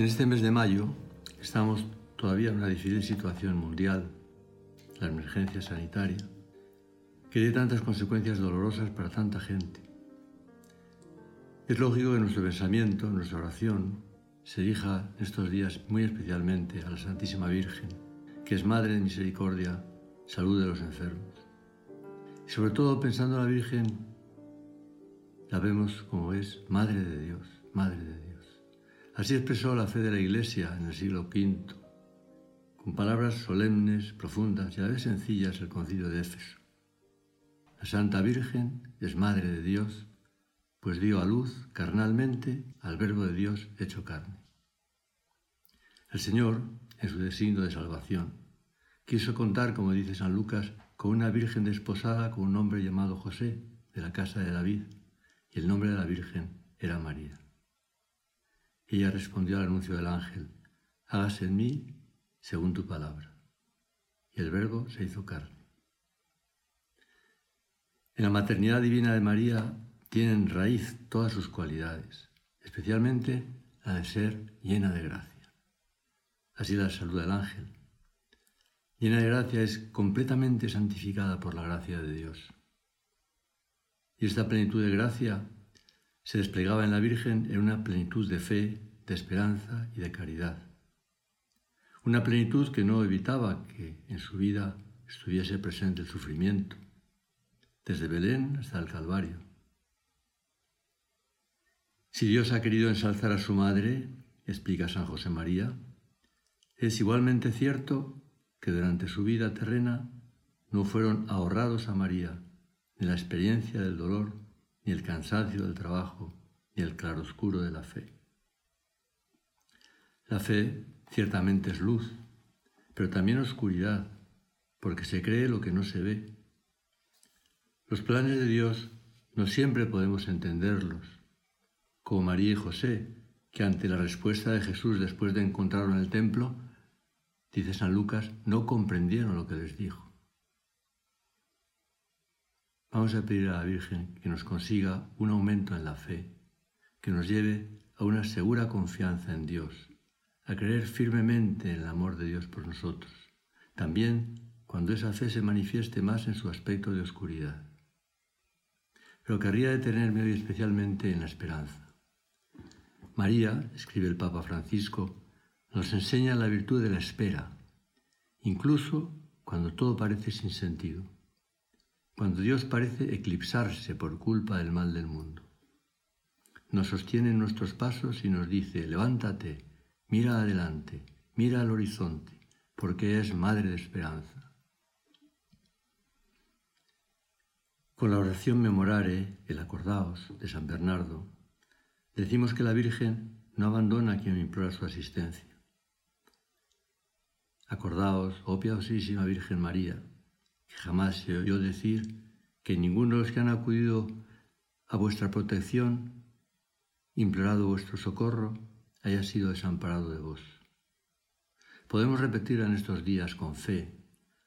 En este mes de mayo estamos todavía en una difícil situación mundial, la emergencia sanitaria, que tiene tantas consecuencias dolorosas para tanta gente. Es lógico que nuestro pensamiento, nuestra oración, se dirija estos días muy especialmente a la Santísima Virgen, que es Madre de Misericordia, salud de los enfermos. Y sobre todo pensando en la Virgen, la vemos como es Madre de Dios, Madre de Dios. Así expresó la fe de la Iglesia en el siglo V, con palabras solemnes, profundas y a la vez sencillas el concilio de Éfeso. La Santa Virgen es Madre de Dios, pues dio a luz carnalmente al Verbo de Dios hecho carne. El Señor, en su designio de salvación, quiso contar, como dice San Lucas, con una virgen desposada con un hombre llamado José, de la casa de David, y el nombre de la Virgen era María. Ella respondió al anuncio del ángel, hágase en mí según tu palabra. Y el verbo se hizo carne. En la maternidad divina de María tienen raíz todas sus cualidades, especialmente la de ser llena de gracia. Así la salud del ángel. Llena de gracia es completamente santificada por la gracia de Dios. Y esta plenitud de gracia se desplegaba en la Virgen en una plenitud de fe, de esperanza y de caridad. Una plenitud que no evitaba que en su vida estuviese presente el sufrimiento, desde Belén hasta el Calvario. Si Dios ha querido ensalzar a su madre, explica San José María, es igualmente cierto que durante su vida terrena no fueron ahorrados a María ni la experiencia del dolor ni el cansancio del trabajo, ni el claroscuro de la fe. La fe ciertamente es luz, pero también oscuridad, porque se cree lo que no se ve. Los planes de Dios no siempre podemos entenderlos, como María y José, que ante la respuesta de Jesús después de encontrarlo en el templo, dice San Lucas, no comprendieron lo que les dijo. Vamos a pedir a la Virgen que nos consiga un aumento en la fe, que nos lleve a una segura confianza en Dios, a creer firmemente en el amor de Dios por nosotros, también cuando esa fe se manifieste más en su aspecto de oscuridad. Pero querría detenerme hoy especialmente en la esperanza. María, escribe el Papa Francisco, nos enseña la virtud de la espera, incluso cuando todo parece sin sentido cuando Dios parece eclipsarse por culpa del mal del mundo. Nos sostiene en nuestros pasos y nos dice, levántate, mira adelante, mira al horizonte, porque es Madre de Esperanza. Con la oración Memorare, el acordaos de San Bernardo, decimos que la Virgen no abandona a quien implora su asistencia. Acordaos, oh piadosísima Virgen María, Jamás se oyó decir que ninguno de los que han acudido a vuestra protección, implorado vuestro socorro, haya sido desamparado de vos. Podemos repetir en estos días con fe,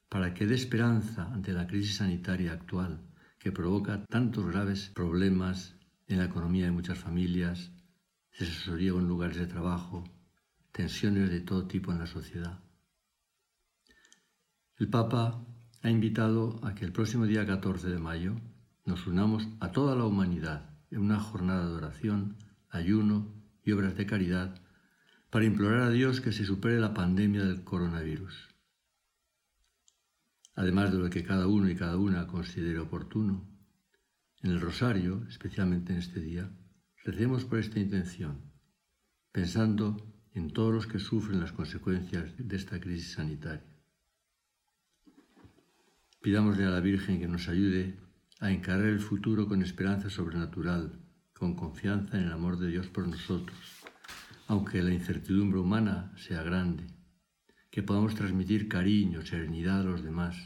para que dé esperanza ante la crisis sanitaria actual que provoca tantos graves problemas en la economía de muchas familias, desasosiego en lugares de trabajo, tensiones de todo tipo en la sociedad. El Papa ha invitado a que el próximo día 14 de mayo nos unamos a toda la humanidad en una jornada de oración, ayuno y obras de caridad para implorar a Dios que se supere la pandemia del coronavirus. Además de lo que cada uno y cada una considere oportuno, en el rosario, especialmente en este día, recemos por esta intención, pensando en todos los que sufren las consecuencias de esta crisis sanitaria. Pidámosle a la Virgen que nos ayude a encarar el futuro con esperanza sobrenatural, con confianza en el amor de Dios por nosotros, aunque la incertidumbre humana sea grande, que podamos transmitir cariño, serenidad a los demás,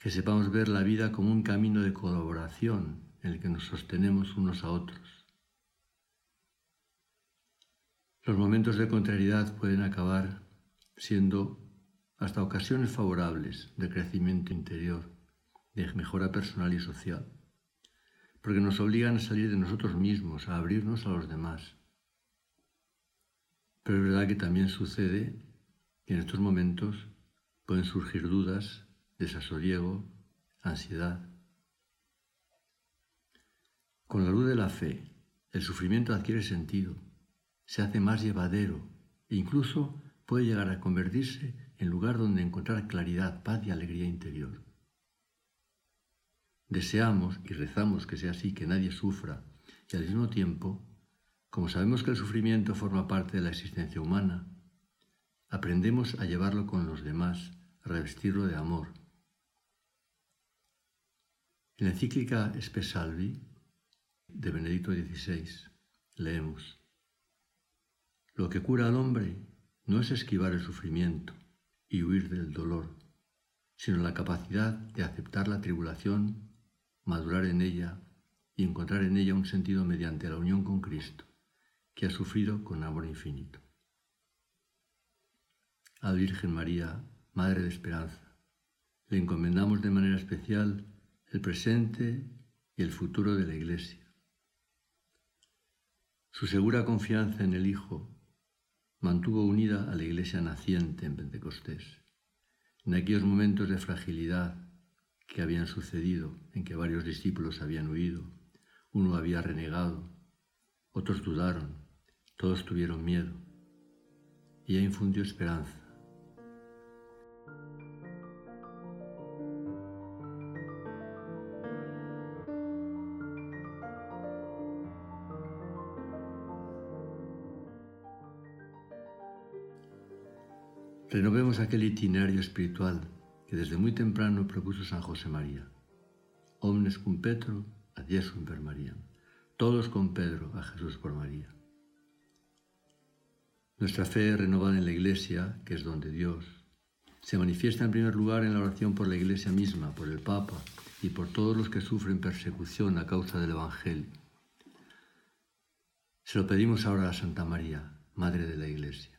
que sepamos ver la vida como un camino de colaboración en el que nos sostenemos unos a otros. Los momentos de contrariedad pueden acabar siendo hasta ocasiones favorables de crecimiento interior, de mejora personal y social, porque nos obligan a salir de nosotros mismos, a abrirnos a los demás. Pero es verdad que también sucede que en estos momentos pueden surgir dudas, desasosiego, ansiedad. Con la luz de la fe, el sufrimiento adquiere sentido, se hace más llevadero e incluso puede llegar a convertirse en lugar donde encontrar claridad, paz y alegría interior. Deseamos y rezamos que sea así, que nadie sufra, y al mismo tiempo, como sabemos que el sufrimiento forma parte de la existencia humana, aprendemos a llevarlo con los demás, a revestirlo de amor. En la encíclica Espesalvi de Benedicto XVI leemos, Lo que cura al hombre no es esquivar el sufrimiento y huir del dolor, sino la capacidad de aceptar la tribulación, madurar en ella y encontrar en ella un sentido mediante la unión con Cristo, que ha sufrido con amor infinito. A Virgen María, Madre de Esperanza, le encomendamos de manera especial el presente y el futuro de la Iglesia. Su segura confianza en el Hijo mantuvo unida a la iglesia naciente en Pentecostés. En aquellos momentos de fragilidad que habían sucedido, en que varios discípulos habían huido, uno había renegado, otros dudaron, todos tuvieron miedo. Ella infundió esperanza Renovemos aquel itinerario espiritual que desde muy temprano propuso San José María. Omnes cum Petro, ad Jesum per María. Todos con Pedro, a Jesús por María. Nuestra fe renovada en la Iglesia, que es donde Dios, se manifiesta en primer lugar en la oración por la Iglesia misma, por el Papa y por todos los que sufren persecución a causa del Evangelio. Se lo pedimos ahora a Santa María, Madre de la Iglesia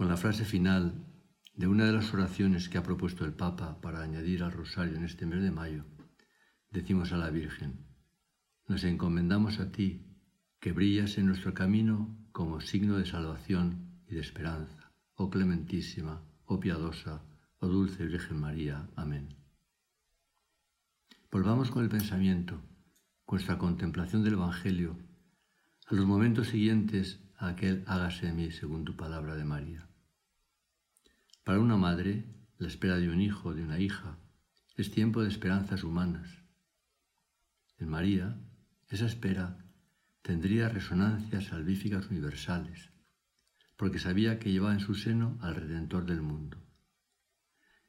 con la frase final de una de las oraciones que ha propuesto el Papa para añadir al rosario en este mes de mayo, decimos a la Virgen, nos encomendamos a ti, que brillas en nuestro camino como signo de salvación y de esperanza, oh clementísima, oh piadosa, oh dulce Virgen María. Amén. Volvamos con el pensamiento, con nuestra contemplación del Evangelio, a los momentos siguientes a aquel hágase de mí según tu palabra de María. Para una madre, la espera de un hijo, de una hija, es tiempo de esperanzas humanas. En María, esa espera tendría resonancias salvíficas universales, porque sabía que llevaba en su seno al Redentor del mundo.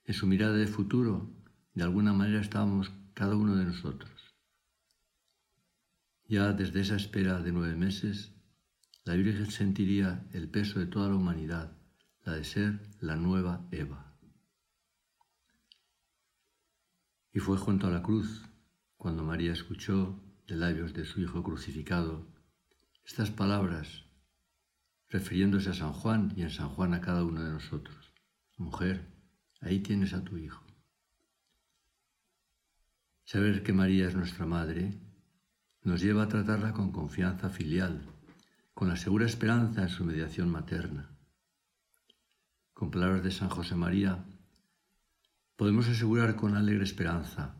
En su mirada de futuro, de alguna manera estábamos cada uno de nosotros. Ya desde esa espera de nueve meses, la Virgen sentiría el peso de toda la humanidad la de ser la nueva Eva. Y fue junto a la cruz cuando María escuchó de labios de su Hijo crucificado estas palabras refiriéndose a San Juan y en San Juan a cada uno de nosotros. Mujer, ahí tienes a tu Hijo. Saber que María es nuestra Madre nos lleva a tratarla con confianza filial, con la segura esperanza en su mediación materna con palabras de San José María, podemos asegurar con alegre esperanza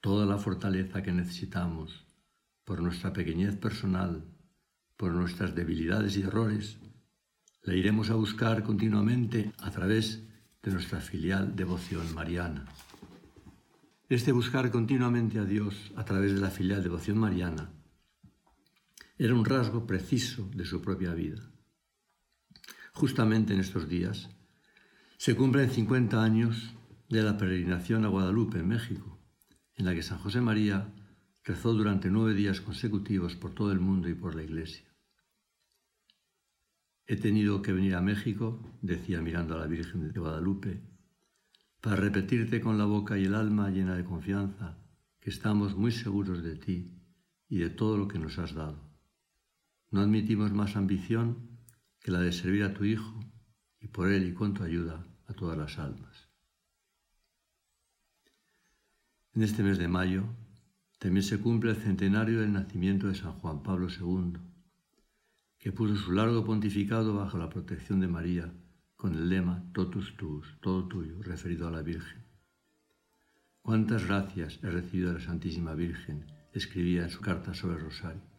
toda la fortaleza que necesitamos por nuestra pequeñez personal, por nuestras debilidades y errores, la iremos a buscar continuamente a través de nuestra filial devoción mariana. Este buscar continuamente a Dios a través de la filial devoción mariana era un rasgo preciso de su propia vida. Justamente en estos días se cumplen 50 años de la peregrinación a Guadalupe, en México, en la que San José María rezó durante nueve días consecutivos por todo el mundo y por la Iglesia. He tenido que venir a México, decía mirando a la Virgen de Guadalupe, para repetirte con la boca y el alma llena de confianza que estamos muy seguros de ti y de todo lo que nos has dado. No admitimos más ambición que la de servir a tu Hijo y por Él y con tu ayuda a todas las almas. En este mes de mayo También se cumple el centenario del nacimiento de San Juan Pablo II, que puso su largo pontificado bajo la protección de María con el lema Totus tuus, todo tuyo, referido a la Virgen. Cuántas gracias he recibido de la Santísima Virgen, escribía en su carta sobre el Rosario.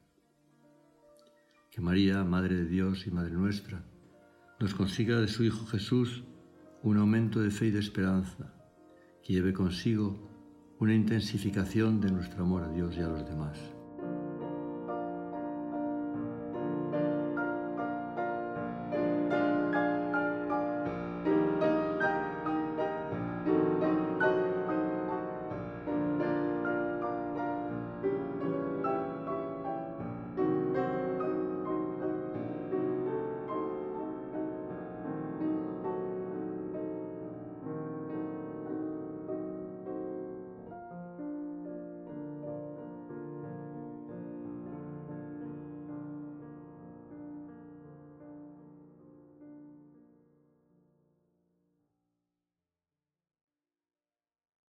Que María, Madre de Dios y Madre nuestra, nos consiga de su Hijo Jesús un aumento de fe y de esperanza, que lleve consigo una intensificación de nuestro amor a Dios y a los demás.